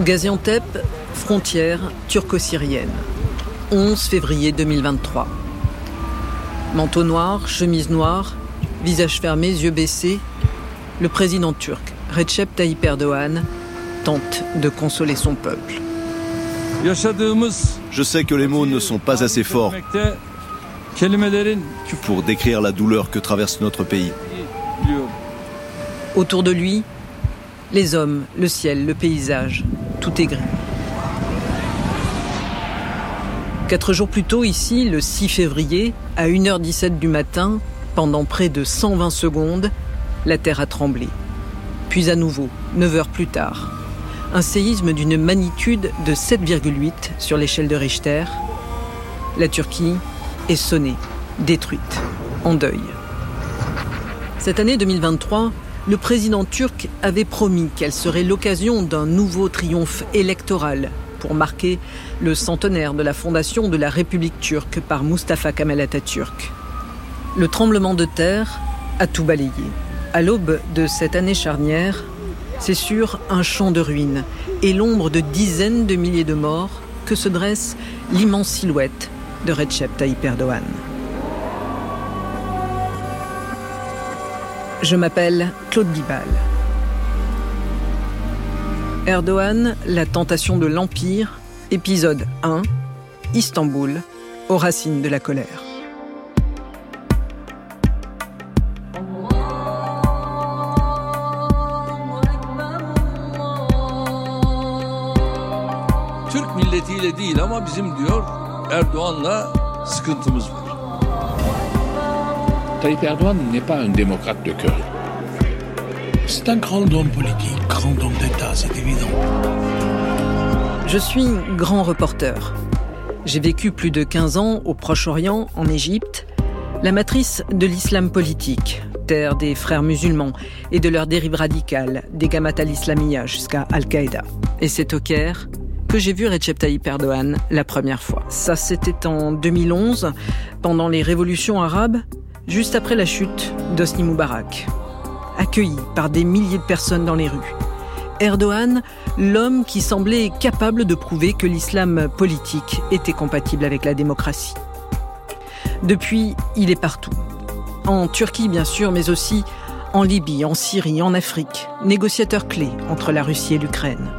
Gaziantep, frontière turco-syrienne. 11 février 2023. Manteau noir, chemise noire, visage fermé, yeux baissés, le président turc, Recep Tayyip Erdogan, tente de consoler son peuple. Je sais que les mots ne sont pas assez forts pour décrire la douleur que traverse notre pays. Autour de lui, les hommes, le ciel, le paysage, tout est gris. Quatre jours plus tôt, ici, le 6 février, à 1h17 du matin, pendant près de 120 secondes, la Terre a tremblé. Puis à nouveau, 9 heures plus tard, un séisme d'une magnitude de 7,8 sur l'échelle de Richter. La Turquie est sonnée, détruite, en deuil. Cette année 2023, le président turc avait promis qu'elle serait l'occasion d'un nouveau triomphe électoral pour marquer le centenaire de la fondation de la République turque par Mustafa Kemal Atatürk. Le tremblement de terre a tout balayé. À l'aube de cette année charnière, c'est sur un champ de ruines et l'ombre de dizaines de milliers de morts que se dresse l'immense silhouette de Recep Tayyip Erdogan. Je m'appelle Claude Guibal. Erdogan, la tentation de l'Empire, épisode 1, Istanbul, aux racines de la colère. Türk milletiyle değil ama bizim diyor Erdoğan'la sıkıntımız var. Tayyip Erdogan n'est pas un démocrate de cœur. C'est un grand homme politique, grand homme d'État, c'est évident. Je suis grand reporter. J'ai vécu plus de 15 ans au Proche-Orient, en Égypte, la matrice de l'islam politique, terre des frères musulmans et de leurs dérives radicales, des Gamat al-Islamiyya jusqu'à Al-Qaïda. Et c'est au Caire que j'ai vu Recep Tayyip Erdogan la première fois. Ça, c'était en 2011, pendant les révolutions arabes, juste après la chute d'Osni Moubarak accueilli par des milliers de personnes dans les rues. Erdogan, l'homme qui semblait capable de prouver que l'islam politique était compatible avec la démocratie. Depuis, il est partout. En Turquie, bien sûr, mais aussi en Libye, en Syrie, en Afrique, négociateur clé entre la Russie et l'Ukraine.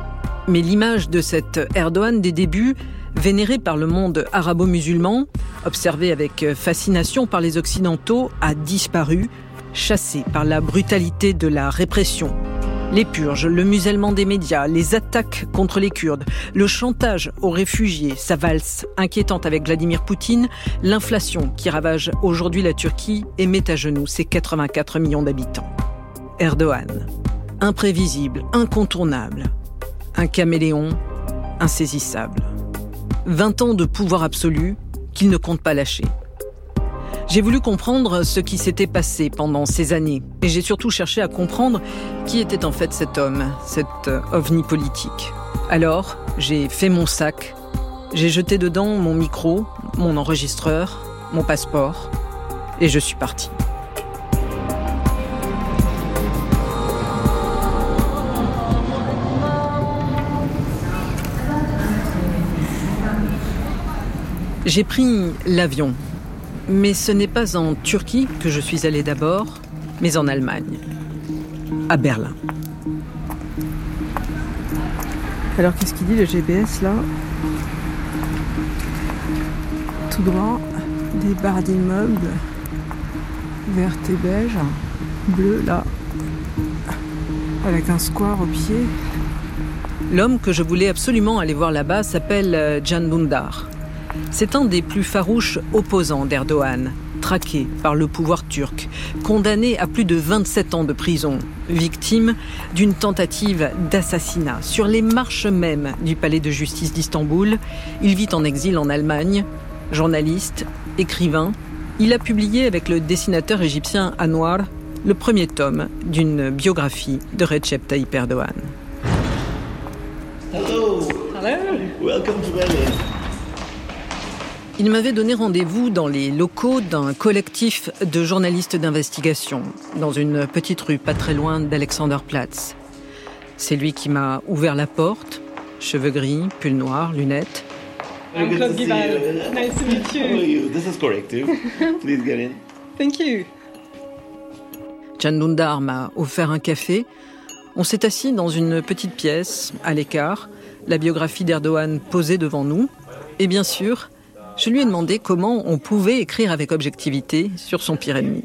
Mais l'image de cet Erdogan des débuts, vénéré par le monde arabo-musulman, observé avec fascination par les Occidentaux, a disparu chassés par la brutalité de la répression. Les purges, le musellement des médias, les attaques contre les Kurdes, le chantage aux réfugiés, sa valse inquiétante avec Vladimir Poutine, l'inflation qui ravage aujourd'hui la Turquie et met à genoux ses 84 millions d'habitants. Erdogan, imprévisible, incontournable, un caméléon insaisissable. 20 ans de pouvoir absolu qu'il ne compte pas lâcher. J'ai voulu comprendre ce qui s'était passé pendant ces années et j'ai surtout cherché à comprendre qui était en fait cet homme, cet euh, ovni politique. Alors, j'ai fait mon sac, j'ai jeté dedans mon micro, mon enregistreur, mon passeport et je suis parti. J'ai pris l'avion mais ce n'est pas en Turquie que je suis allée d'abord, mais en Allemagne, à Berlin. Alors qu'est-ce qu'il dit le GPS là? Tout droit, des barres d'immeubles, vertes et beige, bleu là, avec un square au pied. L'homme que je voulais absolument aller voir là-bas s'appelle Jan euh, Bundar. C'est un des plus farouches opposants d'Erdogan, traqué par le pouvoir turc, condamné à plus de 27 ans de prison, victime d'une tentative d'assassinat. Sur les marches même du palais de justice d'Istanbul, il vit en exil en Allemagne, journaliste, écrivain. Il a publié avec le dessinateur égyptien Anwar le premier tome d'une biographie de Recep Tayyip Erdogan. Hello. Hello. Welcome to Berlin. Il m'avait donné rendez-vous dans les locaux d'un collectif de journalistes d'investigation, dans une petite rue pas très loin d'Alexanderplatz. C'est lui qui m'a ouvert la porte, cheveux gris, pull noir, lunettes. I'm Claude Guibal. Nice to meet you? This is corrective. Please get in. Thank you. Chandundar m'a offert un café. On s'est assis dans une petite pièce, à l'écart, la biographie d'Erdogan posée devant nous. Et bien sûr, je lui ai demandé comment on pouvait écrire avec objectivité sur son pire ennemi.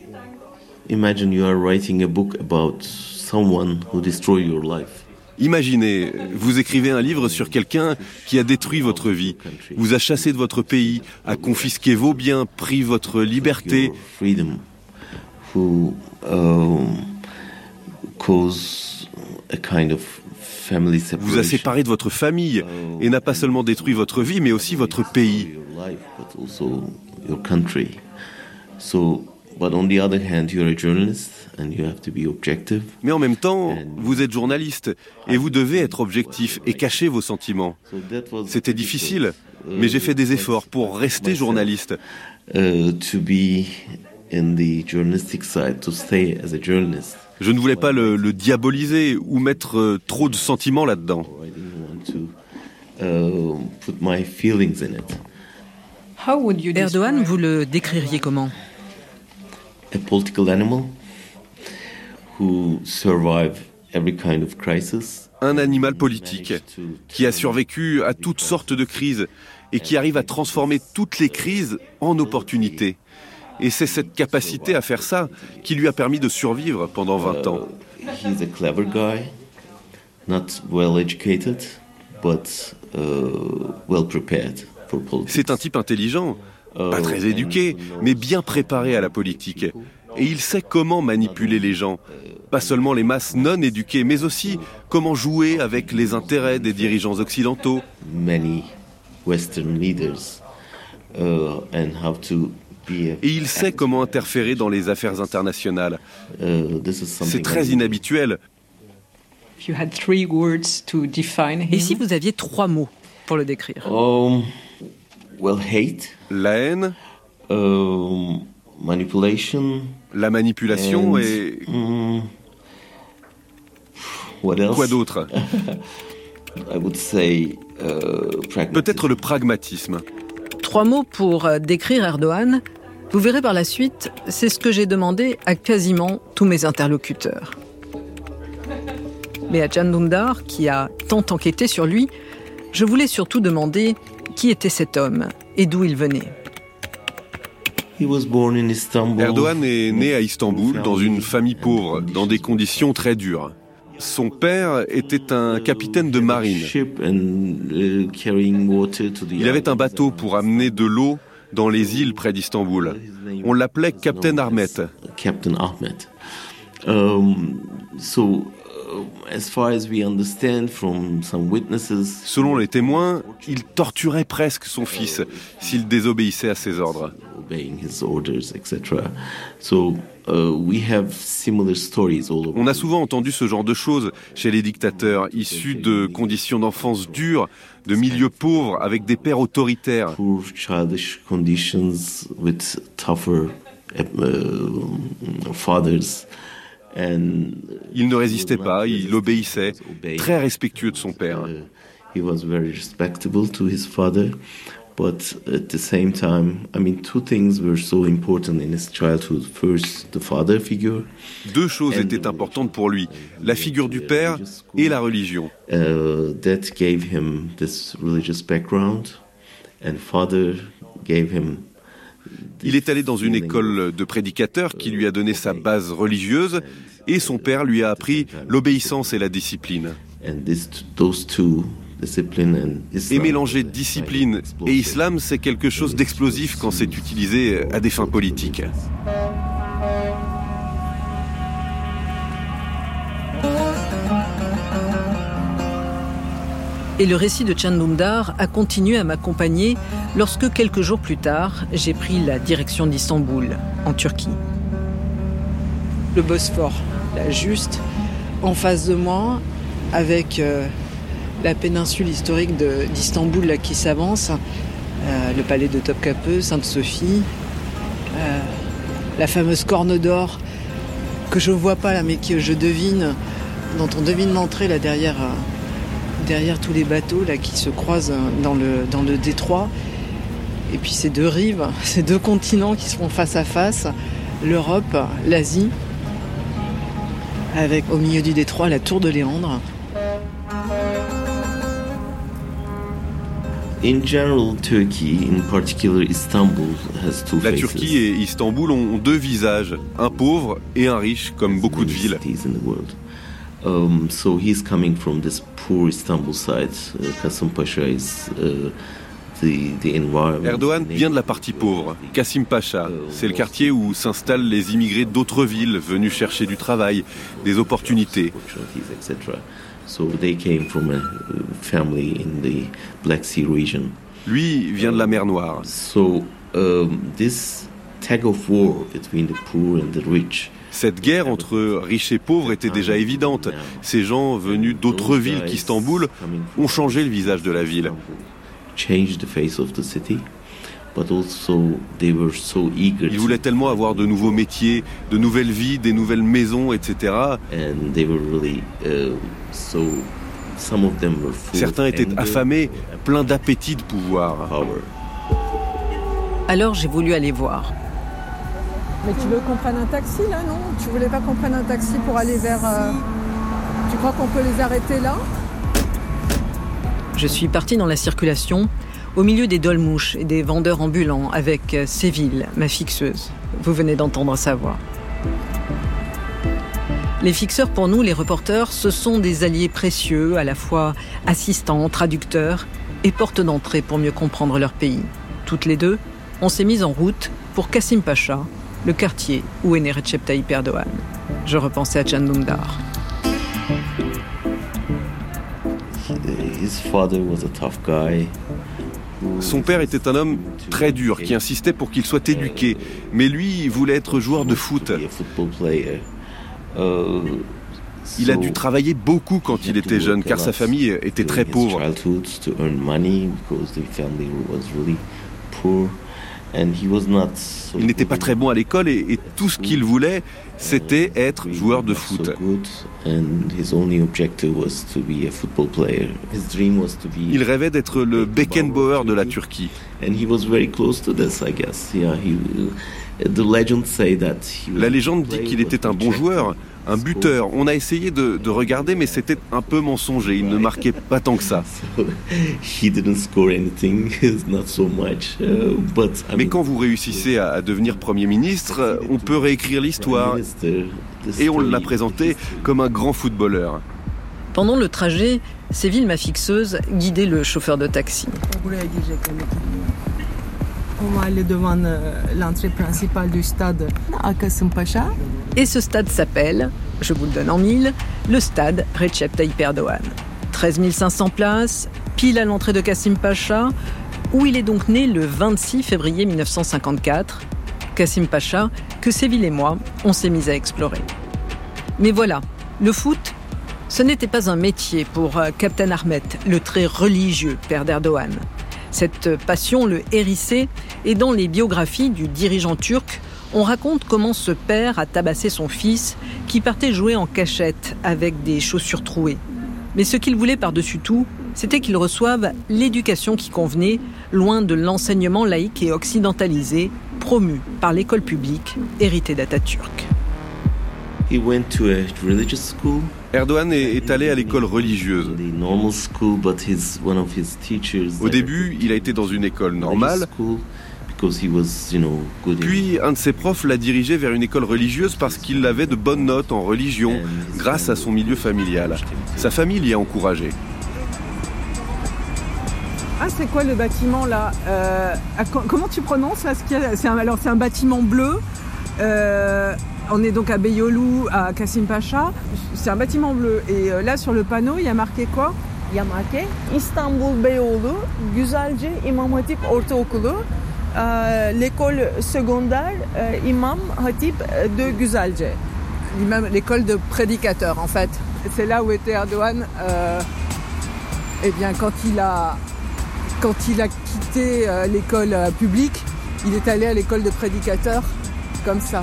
Imagine you are writing a book about someone who destroyed your life. Imaginez, vous écrivez un livre sur quelqu'un qui a détruit votre vie, vous a chassé de votre pays, a confisqué vos biens, pris votre liberté, Your freedom, who um, cause a kind of vous a séparé de votre famille et n'a pas seulement détruit votre vie, mais aussi votre pays. Mais en même temps, vous êtes journaliste et vous devez être objectif et cacher vos sentiments. C'était difficile, mais j'ai fait des efforts pour rester journaliste. To be in the journalistic side, to stay as a journalist. Je ne voulais pas le, le diaboliser ou mettre euh, trop de sentiments là-dedans. I didn't want to put my feelings in it. How would you Erdogan, vous le décririez comment? A political animal who survive every kind of crisis. Un animal politique qui a survécu à toutes sortes de crises et qui arrive à transformer toutes les crises en opportunités. Et c'est cette capacité à faire ça qui lui a permis de survivre pendant 20 ans. He's a clever guy, not well educated, but uh, well prepared for politics. C'est un type intelligent, pas très éduqué, mais bien préparé à la politique. Et il sait comment manipuler les gens. Pas seulement les masses non éduquées, mais aussi comment jouer avec les intérêts des dirigeants occidentaux. many Western leaders uh, and how to be. A, Et il sait comment interférer dans les affaires internationales. C'est très inhabituel. If you had three words to define him, Et si vous aviez trois mots pour le décrire Um, well, hate, La haine, um, manipulation, la manipulation and, et mm, what else? quoi d'autre? I would say uh, pragmatism. Peut-être le pragmatisme. Trois mots pour euh, décrire Erdogan. Vous verrez par la suite, c'est ce que j'ai demandé à quasiment tous mes interlocuteurs. Mais à Can Dündar, qui a tant enquêté sur lui, je voulais surtout demander qui était cet homme et d'où il venait. Erdogan est né à Istanbul dans une famille pauvre, dans des conditions très dures. Son père était un capitaine de marine. Uh, Il avait un bateau pour amener de l'eau dans les îles près d'Istanbul. On l'appelait Captain Ahmet. Captain. Um, uh, as far as we understand from some witnesses, Selon les témoins, il torturait presque son fils s'il désobéissait à ses ordres. obeying his orders, etc. So, uh, we have similar stories all over. On a souvent entendu ce genre de choses chez les dictateurs, issus de conditions d'enfance dures, de milieux pauvres, avec des pères autoritaires. Il ne résistait pas, il obéissait, très respectueux de son père. Uh, he was very respectable to his father, but at the same time, I mean, two things were so important in his childhood. First, the father figure, Deux choses étaient importantes pour lui, la figure du père et la religion. uh, that gave him this religious background, and father gave him. Il est allé dans une école de prédicateurs qui lui a donné sa base religieuse et son père lui a appris l'obéissance et la discipline. Et mélanger discipline et islam, c'est quelque chose d'explosif quand c'est utilisé à des fins politiques. Et le récit de Can Dündar a continué à m'accompagner lorsque quelques jours plus tard, j'ai pris la direction d'Istanbul, en Turquie. Le Bosphore, là, juste en face de moi, avec euh, la péninsule historique d'Istanbul qui s'avance, euh, le palais de Topkapı, Sainte-Sophie, euh, la fameuse corne d'or que je vois pas là, mais que je devine, dont on devine l'entrée là derrière, derrière tous les bateaux là qui se croisent dans le, dans le détroit. Et puis ces deux rives, ces deux continents qui se font face à face, l'Europe, l'Asie, avec au milieu du détroit la tour de Léandre. In general, Turkey, in particular Istanbul, has two La Turquie et Istanbul ont deux visages, un pauvre et un riche, comme beaucoup de villes. Um, poor Istanbul side. Uh, Kasım Pasha is uh, the, the environment. Erdogan vient de la partie pauvre, Kassim Pacha. C'est le quartier où s'installent les immigrés d'autres villes venus chercher du travail, des opportunités. opportunities, etc. So they came from a family in the Black Sea region. Lui vient de la mer Noire. So this tag of war between the poor and the rich Cette guerre entre riches et pauvres était déjà évidente. Ces gens venus d'autres villes qu'Istanbul ont changé le visage de la ville. changed the face of the city, but also they were so eager Ils voulaient tellement avoir de nouveaux métiers, de nouvelles vies, des nouvelles maisons, etc. and they were really uh, so. Some of them were full Certains étaient affamés, and pleins d'appétit de pouvoir. power. Alors j'ai voulu aller voir. Mais tu veux qu'on prenne un taxi là, non? Tu voulais pas qu'on prenne un taxi pour aller vers. euh, Tu crois qu'on peut les arrêter là? Je suis partie dans la circulation, au milieu des dolmouches et des vendeurs ambulants, avec euh, Séville, ma fixeuse. Vous venez d'entendre sa voix. Les fixeurs, pour nous, les reporters, ce sont des alliés précieux, à la fois assistants, traducteurs et portes d'entrée pour mieux comprendre leur pays. Toutes les deux, on s'est mis en route pour Kassim Pacha, le quartier où est né Recep Tayyip Erdogan. Je repensais à Can Dündar. His father was a tough guy. who Son père était un homme très dur qui insistait pour qu'il soit éduqué, mais lui il voulait être joueur de foot. Uh, Il a dû travailler beaucoup quand il était jeune car sa famille était très pauvre. Il n'était pas très bon à l'école et, et tout ce qu'il voulait, c'était être in- joueur de foot. Il rêvait d'être le Beckenbauer de la Turquie. and he was very close to this, I guess. Yeah, he. The legends say that he was La a légende dit qu'il était un bon joueur, un buteur. On a essayé de, de regarder, mais c'était un peu mensonger. Il ne marquait pas tant que ça. So he didn't score anything, not so much. Uh, Mais quand vous réussissez à, à devenir Premier ministre, on peut réécrire l'histoire. Et on l'a présenté comme un grand footballeur. Pendant le trajet, Séville, ma fixeuse, guidait le chauffeur de taxi. On va aller devant l'entrée principale du stade à Paşa. Et ce stade s'appelle, je vous le donne en mille, le stade Recep Tayyip Erdogan. 13 500 places, pile à l'entrée de Kassim Pacha, où il est donc né le 26 février 1954. Kassim Pacha, que Séville et moi, on s'est mis à explorer. Mais voilà, le foot, ce n'était pas un métier pour euh, Captain Ahmet, le très religieux père d'Erdogan. Cette passion le hérissait et dans les biographies du dirigeant turc, on raconte comment ce père a tabassé son fils qui partait jouer en cachette avec des chaussures trouées. Mais ce qu'il voulait par-dessus tout, c'était qu'il reçoive l'éducation qui convenait, loin de l'enseignement laïque et occidentalisé promu par l'école publique héritée d'Atatürk. He went to a religious school, Erdogan est, allé à l'école religieuse. Au début, il a été dans une école normale, puis un de ses profs l'a dirigé vers une école religieuse parce qu'il avait de bonnes notes en religion grâce à son milieu familial. Sa famille l'y a encouragé. Ah, c'est quoi le bâtiment là Euh, Comment tu prononces là Alors, c'est un bâtiment bleu. Euh, on est donc à Beyoğlu, à Kassim Pacha. C'est un bâtiment bleu. Et euh, là, sur le panneau, il y a marqué quoi? Il y a marqué İstanbul Beyoğlu Güzelce İmam Hatip Ortaokulu euh, l'école secondaire euh, Imam Hatip de Güzelce. L'école de prédicateurs, en fait. C'est là où était Erdogan. Euh, eh bien, quand il a, quand il a quitté l'école publique, il est allé à l'école de prédicateurs, comme ça.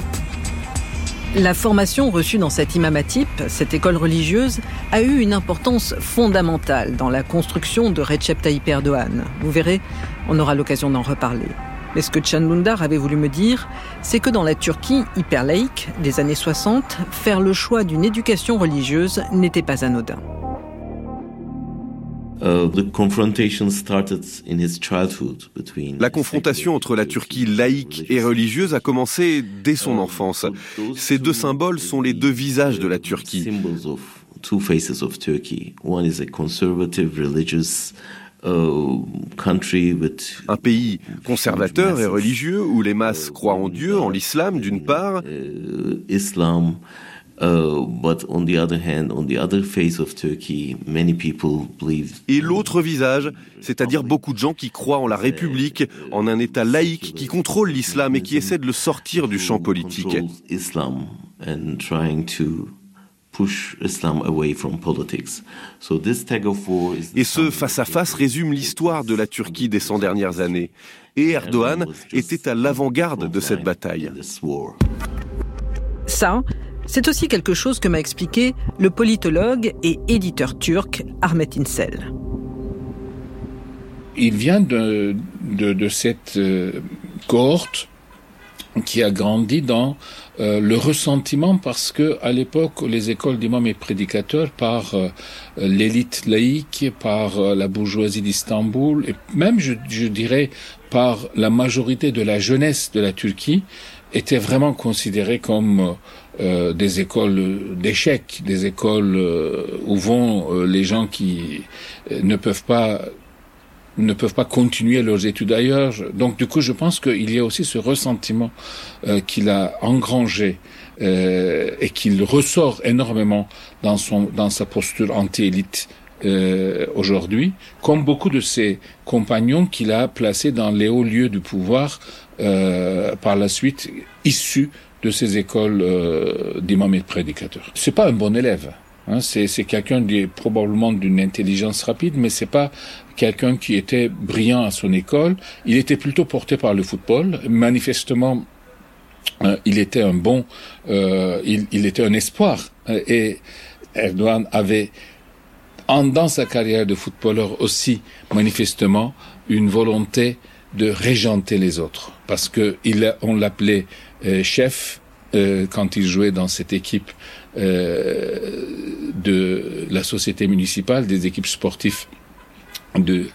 La formation reçue dans cet imam type, cette école religieuse, a eu une importance fondamentale dans la construction de Recep Tayyip Erdogan. Vous verrez, on aura l'occasion d'en reparler. Mais ce que Lundar avait voulu me dire, c'est que dans la Turquie hyper laïque des années 60, faire le choix d'une éducation religieuse n'était pas anodin. Uh, la confrontation entre la Turquie laïque et religieuse a commencé dès son uh, enfance. Ces deux symboles sont les deux visages de la Turquie. Un pays conservateur et religieux où les masses croient en Dieu, en l'islam d'une part, et l'autre visage, c'est-à-dire beaucoup de gens qui croient en la République, en un État laïque qui contrôle l'islam et qui essaie de le sortir du champ politique. Et ce face-à-face résume l'histoire de la Turquie des 100 dernières années. Et Erdogan était à l'avant-garde de cette bataille. Ça, c'est aussi quelque chose que m'a expliqué le politologue et éditeur turc Ahmet Insel. Il vient de, de, cette euh, cohorte qui a grandi dans euh, le ressentiment parce que à l'époque les écoles d'imams et prédicateurs par euh, l'élite laïque, par la bourgeoisie d'Istanbul et même je, je, dirais par la majorité de la jeunesse de la Turquie étaient vraiment considérées comme des écoles d'échecs, des écoles où vont les gens qui ne peuvent pas ne peuvent pas continuer leurs études ailleurs. Donc du coup, je pense qu'il y a aussi ce ressentiment euh, qu'il a engrangé euh, et qu'il ressort énormément dans son dans sa posture anti-élite euh, aujourd'hui, comme beaucoup de ses compagnons qu'il a placés dans les hauts lieux du pouvoir euh, par la suite, issus de ces écoles euh, d'imams et de prédicateurs. C'est pas un bon élève. Hein, c'est quelqu'un probablement d'une intelligence rapide, mais c'est pas quelqu'un qui était brillant à son école. Il était plutôt porté par le football. Manifestement, euh, il était un bon, euh, il, il, était un espoir. Et Erdogan avait, en, dans sa carrière de footballeur aussi, manifestement, une volonté de régenter les autres, parce que il, on l'appelait euh, chef euh, quand il jouait dans cette équipe euh, de la société municipale, des équipes sportives de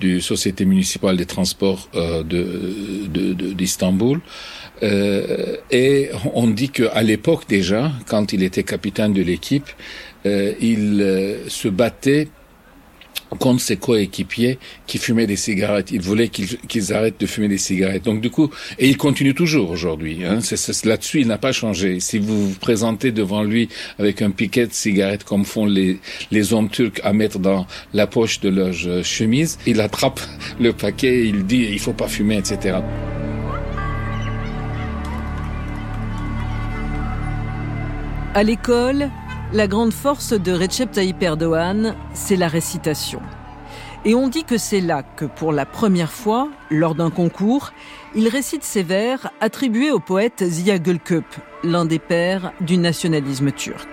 du société municipale des transports euh, de d'Istanbul. De, euh, et on dit qu'à l'époque déjà, quand il était capitaine de l'équipe, euh, il euh, se battait contre ses coéquipiers qui fumaient des cigarettes. Il voulait qu'ils arrêtent de fumer des cigarettes. Donc du coup, et il continue toujours aujourd'hui. Hein. Là-dessus, il n'a pas changé. Si vous vous présentez devant lui avec un piquet de cigarettes comme font les, hommes turcs à mettre dans la poche de leur chemise, il attrape le paquet, il dit il faut pas fumer, etc. À l'école, la grande force de Recep Tayyip Erdogan, c'est la récitation. Et on dit que c'est là que, pour la première fois, lors d'un concours, il récite ses vers attribués au poète Ziya Gülküp, l'un des pères du nationalisme turc.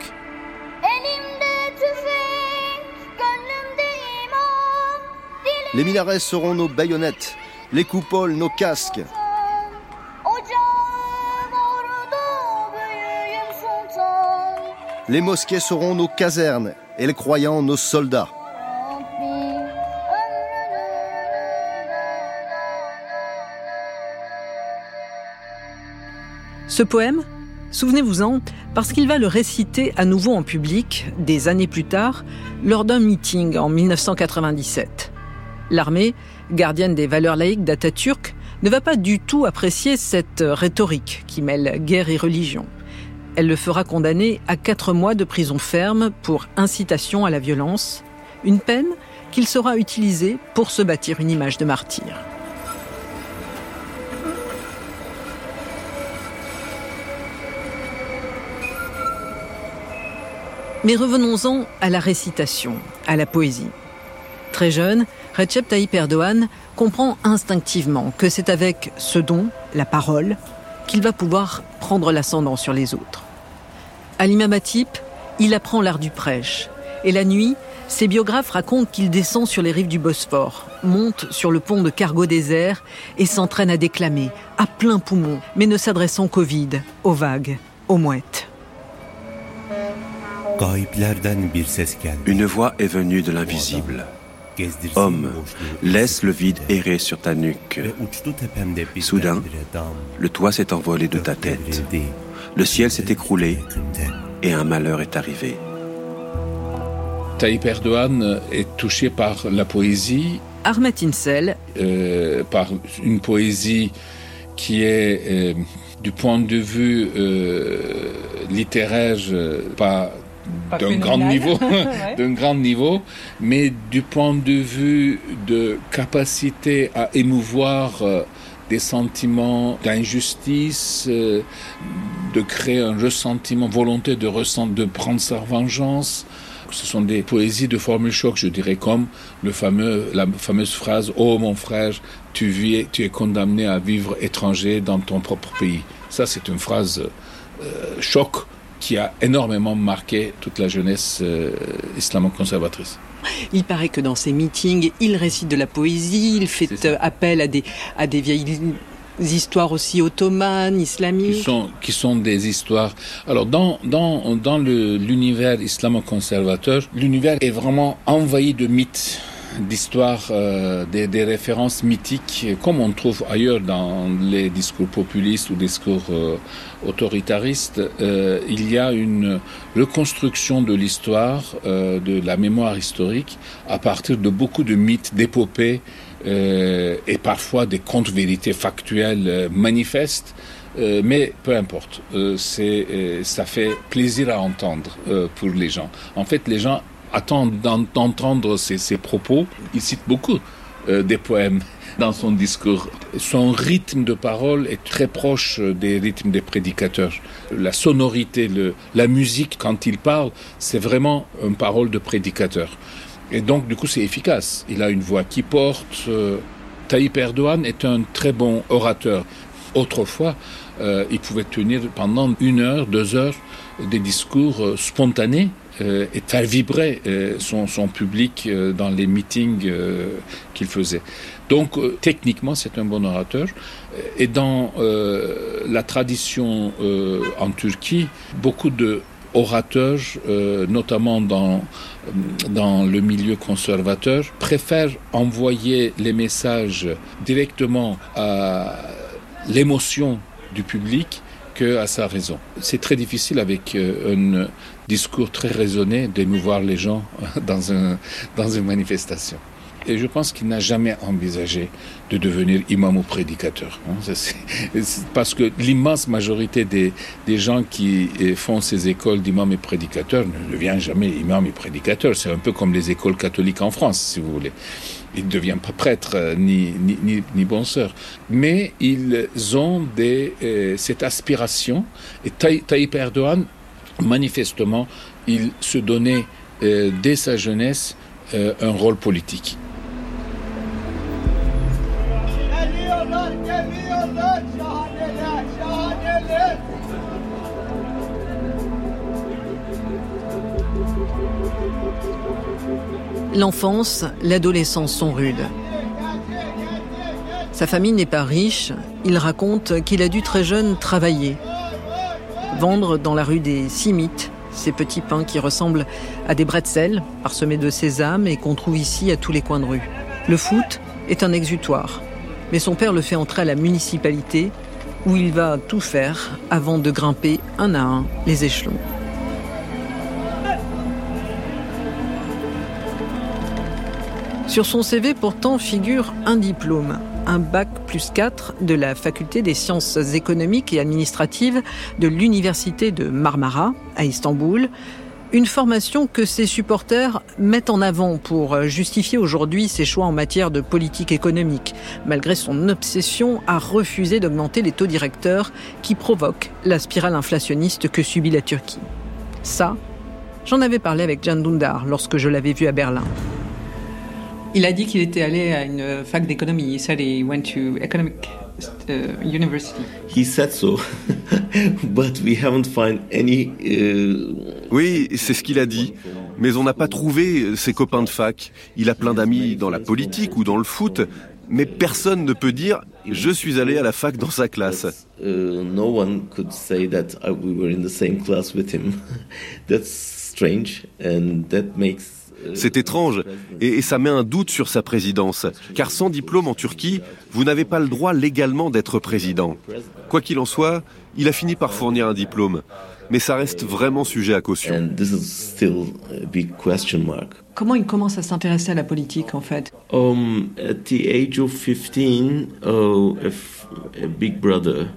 Les minarets seront nos baïonnettes, les coupoles nos casques, Les mosquées seront nos casernes et les croyants nos soldats. Ce poème, souvenez-vous-en, parce qu'il va le réciter à nouveau en public, des années plus tard, lors d'un meeting en 1997. L'armée, gardienne des valeurs laïques d'Atatürk, ne va pas du tout apprécier cette rhétorique qui mêle guerre et religion. Elle le fera condamner à quatre mois de prison ferme pour incitation à la violence, une peine qu'il saura utiliser pour se bâtir une image de martyr. Mais revenons-en à la récitation, à la poésie. Très jeune, Recep Tayyip Erdogan comprend instinctivement que c'est avec ce don, la parole, qu'il va pouvoir prendre l'ascendant sur les autres. À l'imam il apprend l'art du prêche. Et la nuit, ses biographes racontent qu'il descend sur les rives du Bosphore, monte sur le pont de cargo désert et s'entraîne à déclamer, à plein poumon, mais ne s'adressant qu'au vide, aux vagues, aux mouettes. Une voix est venue de l'invisible. Homme, laisse le vide errer sur ta nuque. Soudain, le toit s'est envolé de ta tête. Le ciel s'est écroulé et un malheur est arrivé. Tayyip Erdogan est touché par la poésie. Ahmet Insel. Euh, par une poésie qui est, euh, du point de vue euh, littéraire, pas d'un grand niveau, d'un grand niveau, mais du point de vue de capacité à émouvoir des sentiments d'injustice, de créer un ressentiment, volonté de, de prendre sa vengeance, ce sont des poésies de formule choc, je dirais, comme le fameux, la fameuse phrase Oh mon frère, tu, vis, tu es condamné à vivre étranger dans ton propre pays. Ça, c'est une phrase euh, choc qui a énormément marqué toute la jeunesse euh, islamo-conservatrice. Il paraît que dans ses meetings, il récite de la poésie, il fait euh, appel à des, à des vieilles histoires aussi ottomanes, islamiques Qui sont, qui sont des histoires. Alors, dans, dans, dans l'univers islamo-conservateur, l'univers est vraiment envahi de mythes d'histoires, euh, des, des, références mythiques, comme on trouve ailleurs dans les discours populistes ou discours euh, autoritaristes. Euh, il y a une reconstruction de l'histoire, euh, de la mémoire historique, à partir de beaucoup de mythes, d'épopées, euh, et parfois des contre-vérités factuelles euh, manifestes. Euh, mais peu importe, c'est, ça fait plaisir à entendre pour les gens. En fait, les gens attendent d'entendre ces propos. Il cite beaucoup des poèmes dans son discours. Son rythme de parole est très proche des rythmes des prédicateurs. La sonorité, le, la musique, quand il parle, c'est vraiment une parole de prédicateur. Et donc, du coup, c'est efficace. Il a une voix qui porte. Euh, Tayyip Erdogan est un très bon orateur. Autrefois, euh, il pouvait tenir pendant une heure, deux heures des discours euh, spontanés euh, et faire vibrer euh, son, public euh, dans les meetings qu'il faisait. Donc, techniquement, c'est un bon orateur. Et dans la tradition en Turquie, beaucoup de orateurs, notamment dans, dans le milieu conservateur, préfèrent envoyer les messages directement à l'émotion du public que à sa raison. C'est très difficile avec un discours très raisonné d'émouvoir les gens dans, un, dans une manifestation. Et je pense qu'il n'a jamais envisagé de devenir imam ou prédicateur. Hein. Parce que l'immense majorité des, des gens qui eh, font ces écoles d'imam et prédicateur ne deviennent jamais imam et prédicateur. C'est un peu comme les écoles catholiques en France, si vous voulez. Ils ne deviennent pas prêtres euh, ni, ni, ni, ni Mais ils ont des, euh, cette aspiration. Et Tayyip Erdogan, manifestement, il se donnait euh, dès sa jeunesse euh, un rôle politique. L'enfance, l'adolescence sont rudes. Sa famille n'est pas riche, il raconte qu'il a dû très jeune travailler, vendre dans la rue des Simites ces petits pains qui ressemblent à des bretzels parsemés de sésame et qu'on trouve ici à tous les coins de rue. Le foot est un exutoire, mais son père le fait entrer à la municipalité où il va tout faire avant de grimper un à un les échelons. Sur son CV pourtant figure un diplôme, un bac plus 4 de la faculté des sciences économiques et administratives de l'université de Marmara à Istanbul, une formation que ses supporters mettent en avant pour justifier aujourd'hui ses choix en matière de politique économique, malgré son obsession à refuser d'augmenter les taux directeurs qui provoquent la spirale inflationniste que subit la Turquie. Ça, j'en avais parlé avec Jan Dundar lorsque je l'avais vu à Berlin. Il a dit qu'il était allé à une fac d'économie. Il said he went to economic uh, university. He said so, but we haven't found any. Uh... Oui, c'est ce qu'il a dit. Mais on n'a pas trouvé ses copains de fac. Il a plein d'amis dans la politique ou dans le foot, mais personne ne peut dire je suis allé à la fac dans sa classe. Uh, no one could say that uh, we were in the same class with him. That's strange, and that makes c'est étrange. Et, ça met un doute sur sa présidence, car sans diplôme en Turquie, vous n'avez pas le droit légalement d'être président. Quoi qu'il en soit, il a fini par fournir un diplôme, mais ça reste vraiment sujet à caution. Comment il commence à s'intéresser à la politique en fait? Um, At the age of 15, a big brother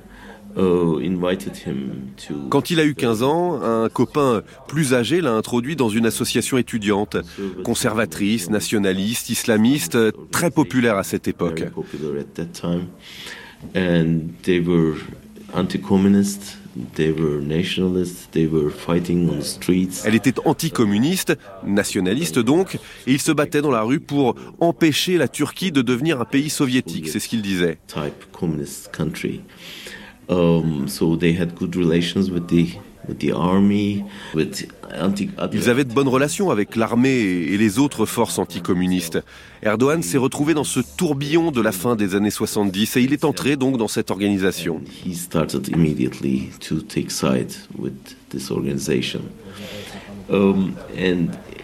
Quand il a eu 15 ans, un copain plus âgé l'a introduit dans une association étudiante, conservatrice, nationaliste, islamiste, très populaire à cette époque. Elle était anticommuniste, nationaliste donc, et il se battait dans la rue pour empêcher la Turquie de devenir un pays soviétique, c'est ce qu'il disait. Ils avaient de bonnes relations avec l'armée et les autres forces anticommunistes. Erdogan s'est retrouvé dans ce tourbillon de la fin des années 70 et il est entré donc dans cette organisation.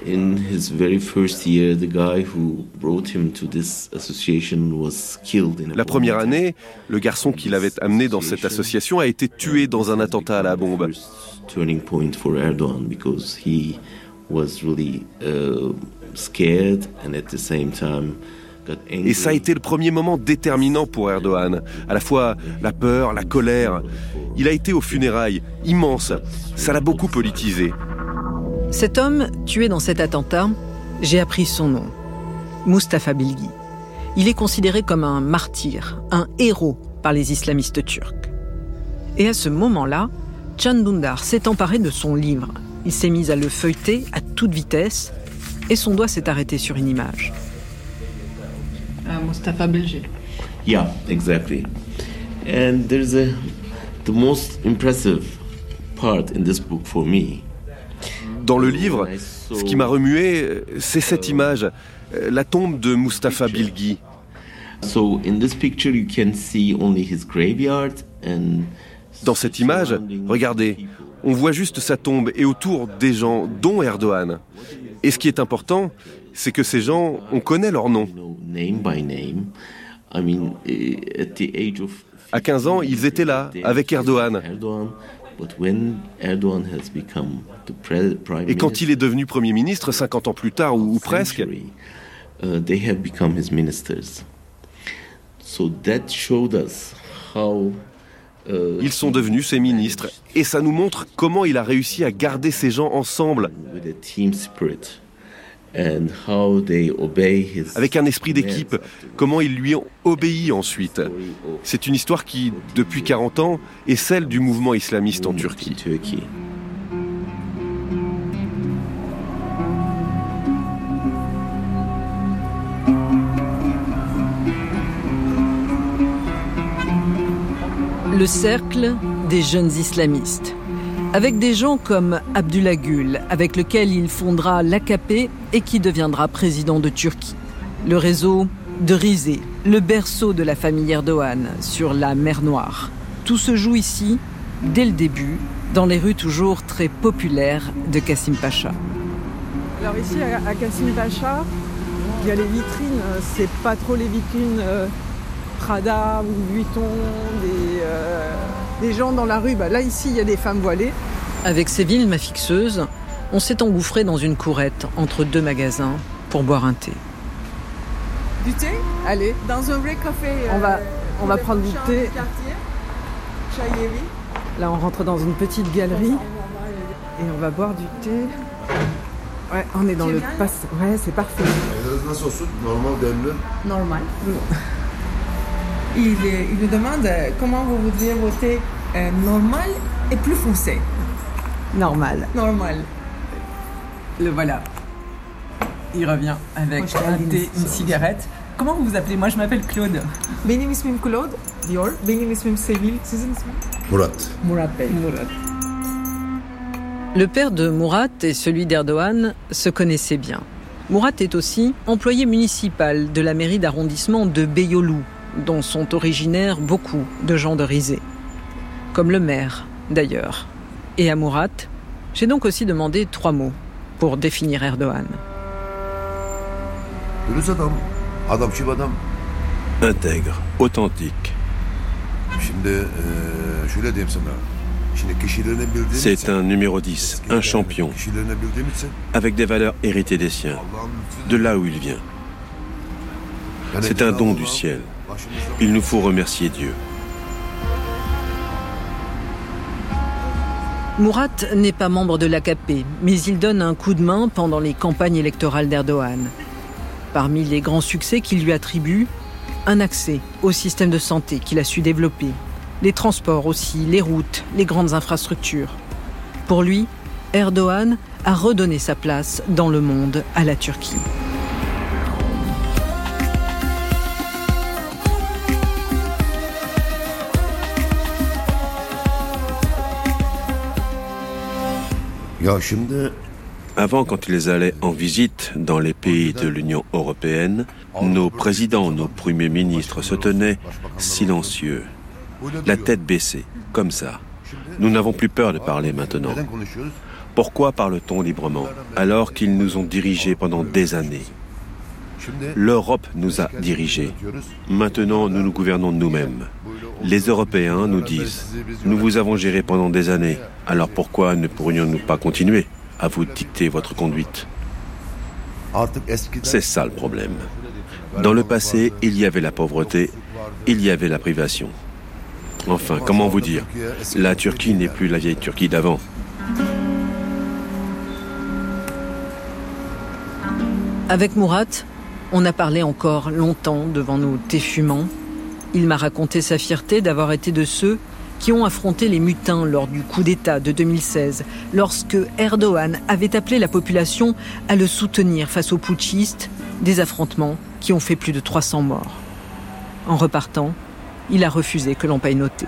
In his very first year, the guy who brought him to this association was killed in a La première année, le garçon qui l'avait amené dans cette association a été tué dans un attentat à la bombe. Turning point for Erdogan because he was really uh, scared and at the same time et ça a été le premier moment déterminant pour Erdogan. À la fois la peur, la colère. Il a été aux funérailles, immense. Ça l'a beaucoup politisé. Cet homme, tué dans cet attentat, j'ai appris son nom. Mustafa Bilgi. Il est considéré comme un martyr, un héros par les islamistes turcs. Et à ce moment-là, Can Dündar s'est emparé de son livre. Il s'est mis à le feuilleter à toute vitesse et son doigt s'est arrêté sur une image. Uh, Mustafa Bilgi. Yeah, exactly. And there's a the most impressive part in this book for me dans le livre, ce qui m'a remué, c'est cette image, euh, la tombe de Mustafa Bilgi. Dans cette image, regardez, on voit juste sa tombe et autour des gens, dont Erdogan. Et ce qui est important, c'est que ces gens, on connaît leur nom. À 15 ans, ils étaient là, avec Erdogan. Et quand il est devenu Premier ministre, 50 ans plus tard ou, presque, uh, uh, ils sont devenus ses ministres. Et ça nous montre comment il a réussi à garder ces gens ensemble. Avec un esprit d'équipe, comment ils lui ont obéi ensuite. C'est une histoire qui, depuis 40 ans, est celle du mouvement islamiste en Turquie. Le cercle des jeunes islamistes avec des gens comme Abdullah Gül, avec lequel il fondera l'AKP et qui deviendra président de Turquie. Le réseau de Rizé, le berceau de la famille Erdogan sur la mer Noire. Tout se joue ici, dès le début, dans les rues toujours très populaires de Kassim Pacha. Alors ici, à Kassim Pacha, il y a les vitrines, euh, c'est pas trop les vitrines euh, Prada ou Vuitton, des... Euh, des gens dans la rue. Bah, là, ici, il y a des femmes voilées. Avec Séville, ma fixeuse, on s'est engouffré dans une courette entre deux magasins pour boire un thé. Du thé Allez. Dans un vrai café. On va, on va prendre du thé. Là, on rentre dans une petite galerie et on va boire du thé. Ouais, on est dans le passe. Ouais, c'est parfait. Normal. Il, il, nous demande comment vous voudriez voter euh, normal et plus foncé. Normal. Normal. Le voilà. Il revient avec un thé, une cigarette. Comment vous vous appelez? Moi, je m'appelle Claude. Benim ismim Claude diyor. Benim ismim Sevil. Sizin isminiz? Murat. Murat Bey. Murat. Le père de Murat et celui d'Erdogan se connaissaient bien. Murat est aussi employé municipal de la mairie d'arrondissement de Beyoğlu, dont sont originaires beaucoup de gens de Rizé. Comme le maire, d'ailleurs. Et à Murat, j'ai donc aussi demandé trois mots pour définir Erdogan. Intègre, authentique. Bildiğin C'est un numéro 10, un champion, avec des valeurs héritées des siens, de là où il vient. C'est un don du ciel. Il nous faut remercier Dieu. Murat n'est pas membre de l'AKP, mais il donne un coup de main pendant les campagnes électorales d'Erdogan. Parmi les grands succès qu'il lui attribue, un accès au système de santé qu'il a su développer, les transports aussi, les routes, les grandes infrastructures. Pour lui, Erdogan a redonné sa place dans le monde à la Turquie. Avant, quand ils allaient en visite dans les pays de l'Union européenne, nos présidents, nos premiers ministres se tenaient silencieux, la tête baissée, comme ça. Nous n'avons plus peur de parler maintenant. Pourquoi parle-t-on librement alors qu'ils nous ont dirigés pendant des années? L'Europe nous a dirigés. Maintenant, nous nous gouvernons nous-mêmes. Les Européens nous disent, nous vous avons géré pendant des années, alors pourquoi ne pourrions-nous pas continuer à vous dicter votre conduite? C'est ça le problème. Dans le passé, il y avait la pauvreté, il y avait la privation. Enfin, comment vous dire La Turquie n'est plus la vieille Turquie d'avant. Avec Murat, on a parlé encore longtemps devant nos thés fumants. Il m'a raconté sa fierté d'avoir été de ceux qui ont affronté les mutins lors du coup d'État de 2016, lorsque Erdogan avait appelé la population à le soutenir face aux putschistes, des affrontements qui ont fait plus de 300 morts. En repartant, il a refusé que l'on paye noter.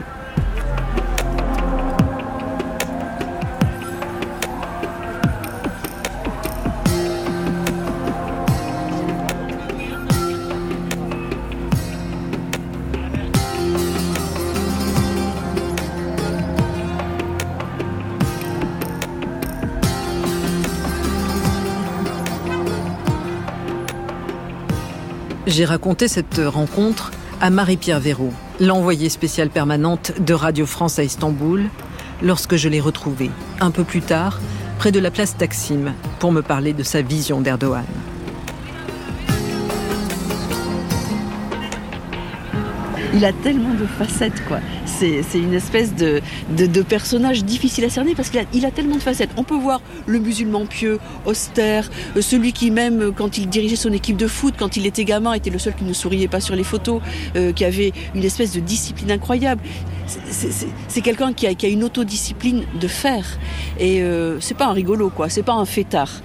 J'ai raconté cette rencontre à Marie-Pierre Véraud, l'envoyée spéciale permanente de Radio France à Istanbul, lorsque je l'ai retrouvée, un peu plus tard, près de la place Taksim, pour me parler de sa vision d'Erdogan. Il a tellement de facettes, quoi. C'est une espèce de, personnage difficile à cerner parce qu'il a, tellement de facettes. On peut voir le musulman pieux, austère, euh, celui qui même, euh, quand il dirigeait son équipe de foot, quand il était gamin, était le seul qui ne souriait pas sur les photos, euh, qui avait une espèce de discipline incroyable. C'est- quelqu'un qui a, une autodiscipline de fer. Et c'est pas un rigolo, quoi. C'est pas un fêtard.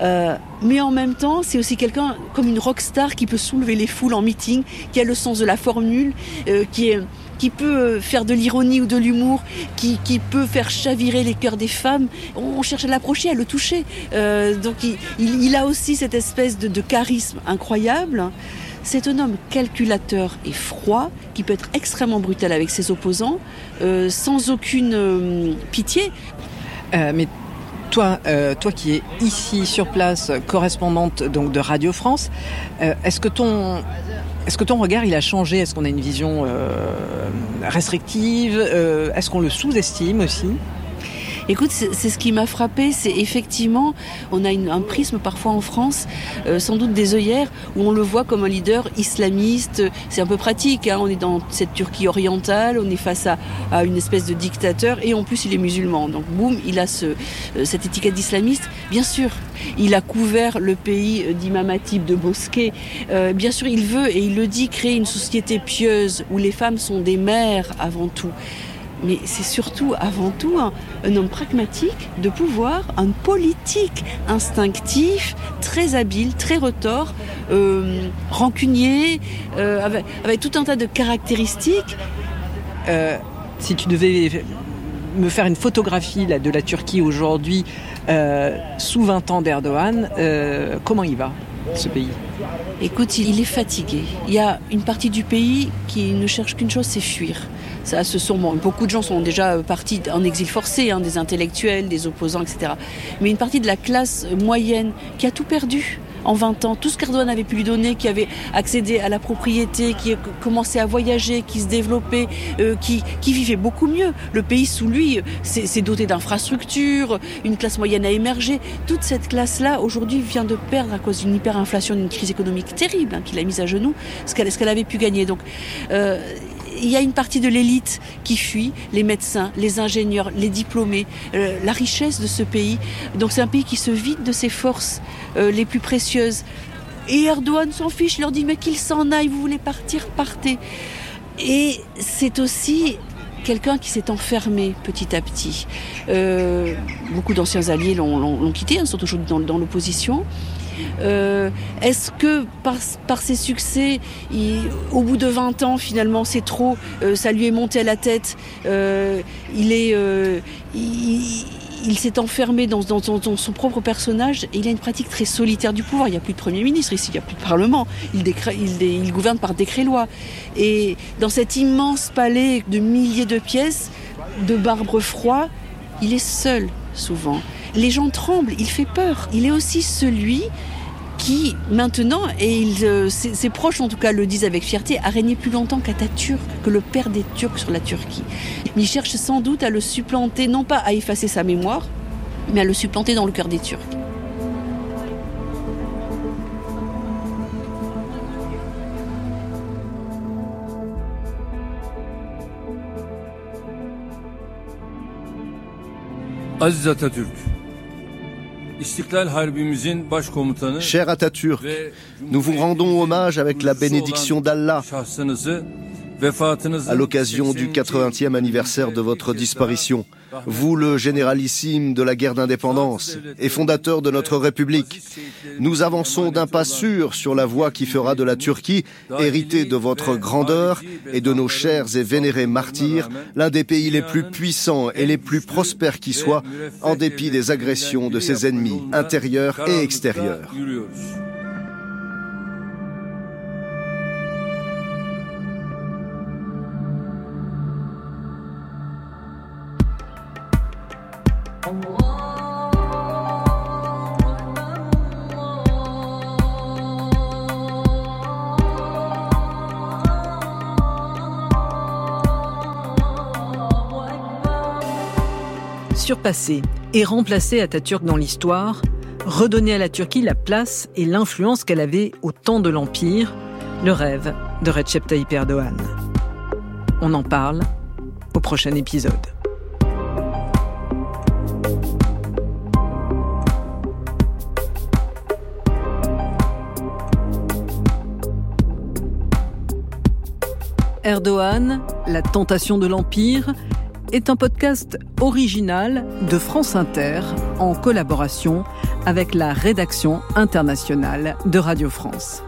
Euh, mais en même temps, c'est aussi quelqu'un comme une rockstar qui peut soulever les foules en meeting, qui a le sens de la formule, euh, qui est qui peut faire de l'ironie ou de l'humour, qui, peut faire chavirer les cœurs des femmes. On cherche à l'approcher, à le toucher. Euh, donc il, a aussi cette espèce de, charisme incroyable. C'est un homme calculateur et froid qui peut être extrêmement brutal avec ses opposants, sans aucune pitié. Mais toi, euh, toi qui es ici sur place, correspondante donc de Radio France, euh, est-ce que ton est-ce que ton regard il a changé? Est-ce qu'on a une vision euh, restrictive? Est-ce qu'on le sous-estime aussi? Écoute, c'est ce qui m'a frappé, c'est effectivement, on a un prisme parfois en France, euh, sans doute des œillères, où on le voit comme un leader islamiste. C'est un peu pratique, hein, on est dans cette Turquie orientale, on est face à, à une espèce de dictateur, et en plus il est musulman. Donc boum, il a ce, euh, cette étiquette d'islamiste. Bien sûr, il a couvert le pays euh, d'Imam Hatib, de Bosquet. Euh, bien sûr, il veut, et il le dit, créer une société pieuse, où les femmes sont des mères avant tout mais c'est surtout avant tout un, homme pragmatique de pouvoir, un politique instinctif, très habile, très retors, rancunier, avec, avec, tout un tas de caractéristiques. si tu devais me faire une photographie de la Turquie aujourd'hui sous 20 ans d'Erdogan, comment il va? Ce Écoute, il est fatigué. Il y a une partie du pays qui ne cherche qu'une chose, c'est fuir. Beaucoup de gens sont déjà partis en exil forcé, hein, des intellectuels, des opposants, etc. Mais une partie de la classe moyenne qui a tout perdu en 20 ans, tout ce qu'Erdogan avait pu lui donner, qui avait accédé à la propriété, qui a commencé à voyager, qui se développait, euh, qui, qui, vivait beaucoup mieux. Le pays sous lui s'est doté d'infrastructures, une classe moyenne a émergé. Toute cette classe-là, aujourd'hui, vient de perdre à cause d'une hyperinflation, d'une crise économique terrible hein, qui l'a mise à genoux, ce qu'elle avait pu gagner. Donc, euh, il y a une partie de l'élite qui fuit, les médecins, les ingénieurs, les diplômés, euh, la richesse de ce pays. Donc c'est un pays qui se vide de ses forces euh, les plus précieuses. Et Erdogan s'en fiche, il leur dit mais qu'il s'en aille, vous voulez partir, partez. Et c'est aussi quelqu'un qui s'est enfermé petit à petit. Euh, beaucoup d'anciens alliés l'ont quitté, hein, sont aujourd'hui dans l'opposition. Euh, est-ce que par, ses succès, au bout de 20 ans, finalement, c'est trop, euh, ça lui est monté à la tête, euh, il est... il, s'est enfermé dans, son propre personnage et il a une pratique très solitaire du pouvoir. Il n'y a plus de Premier ministre ici, il n'y a plus de Parlement. Il, gouverne par décret-loi. Et dans cet immense palais de milliers de pièces, de marbre froid, il est seul souvent les gens tremblent, il fait peur. Il est aussi celui qui, maintenant, et euh, ses, proches en tout cas le disent avec fierté, a régné plus longtemps qu'Atatürk, que le père des Turcs sur la Turquie. il cherche sans doute à le supplanter, non pas à effacer sa mémoire, mais à le supplanter dans le cœur des Turcs. Atatürk, Cher Atatürk, nous vous rendons hommage avec la bénédiction d'Allah à l'occasion du 80e anniversaire de votre disparition. Vous, le généralissime de la guerre d'indépendance et fondateur de notre République, nous avançons d'un pas sûr sur la voie qui fera de la Turquie, héritée de votre grandeur et de nos chers et vénérés martyrs, l'un des pays les plus puissants et les plus prospères qui soient, en dépit des agressions de ses ennemis intérieurs et extérieurs. Surpasser et remplacer Atatürk dans l'histoire, redonner à la Turquie la place et l'influence qu'elle avait au temps de l'Empire, le rêve de Recep Tayyip Erdogan. On en parle au prochain épisode. Erdogan, la tentation de l'Empire, est un podcast original de France Inter en collaboration avec la rédaction internationale de Radio France.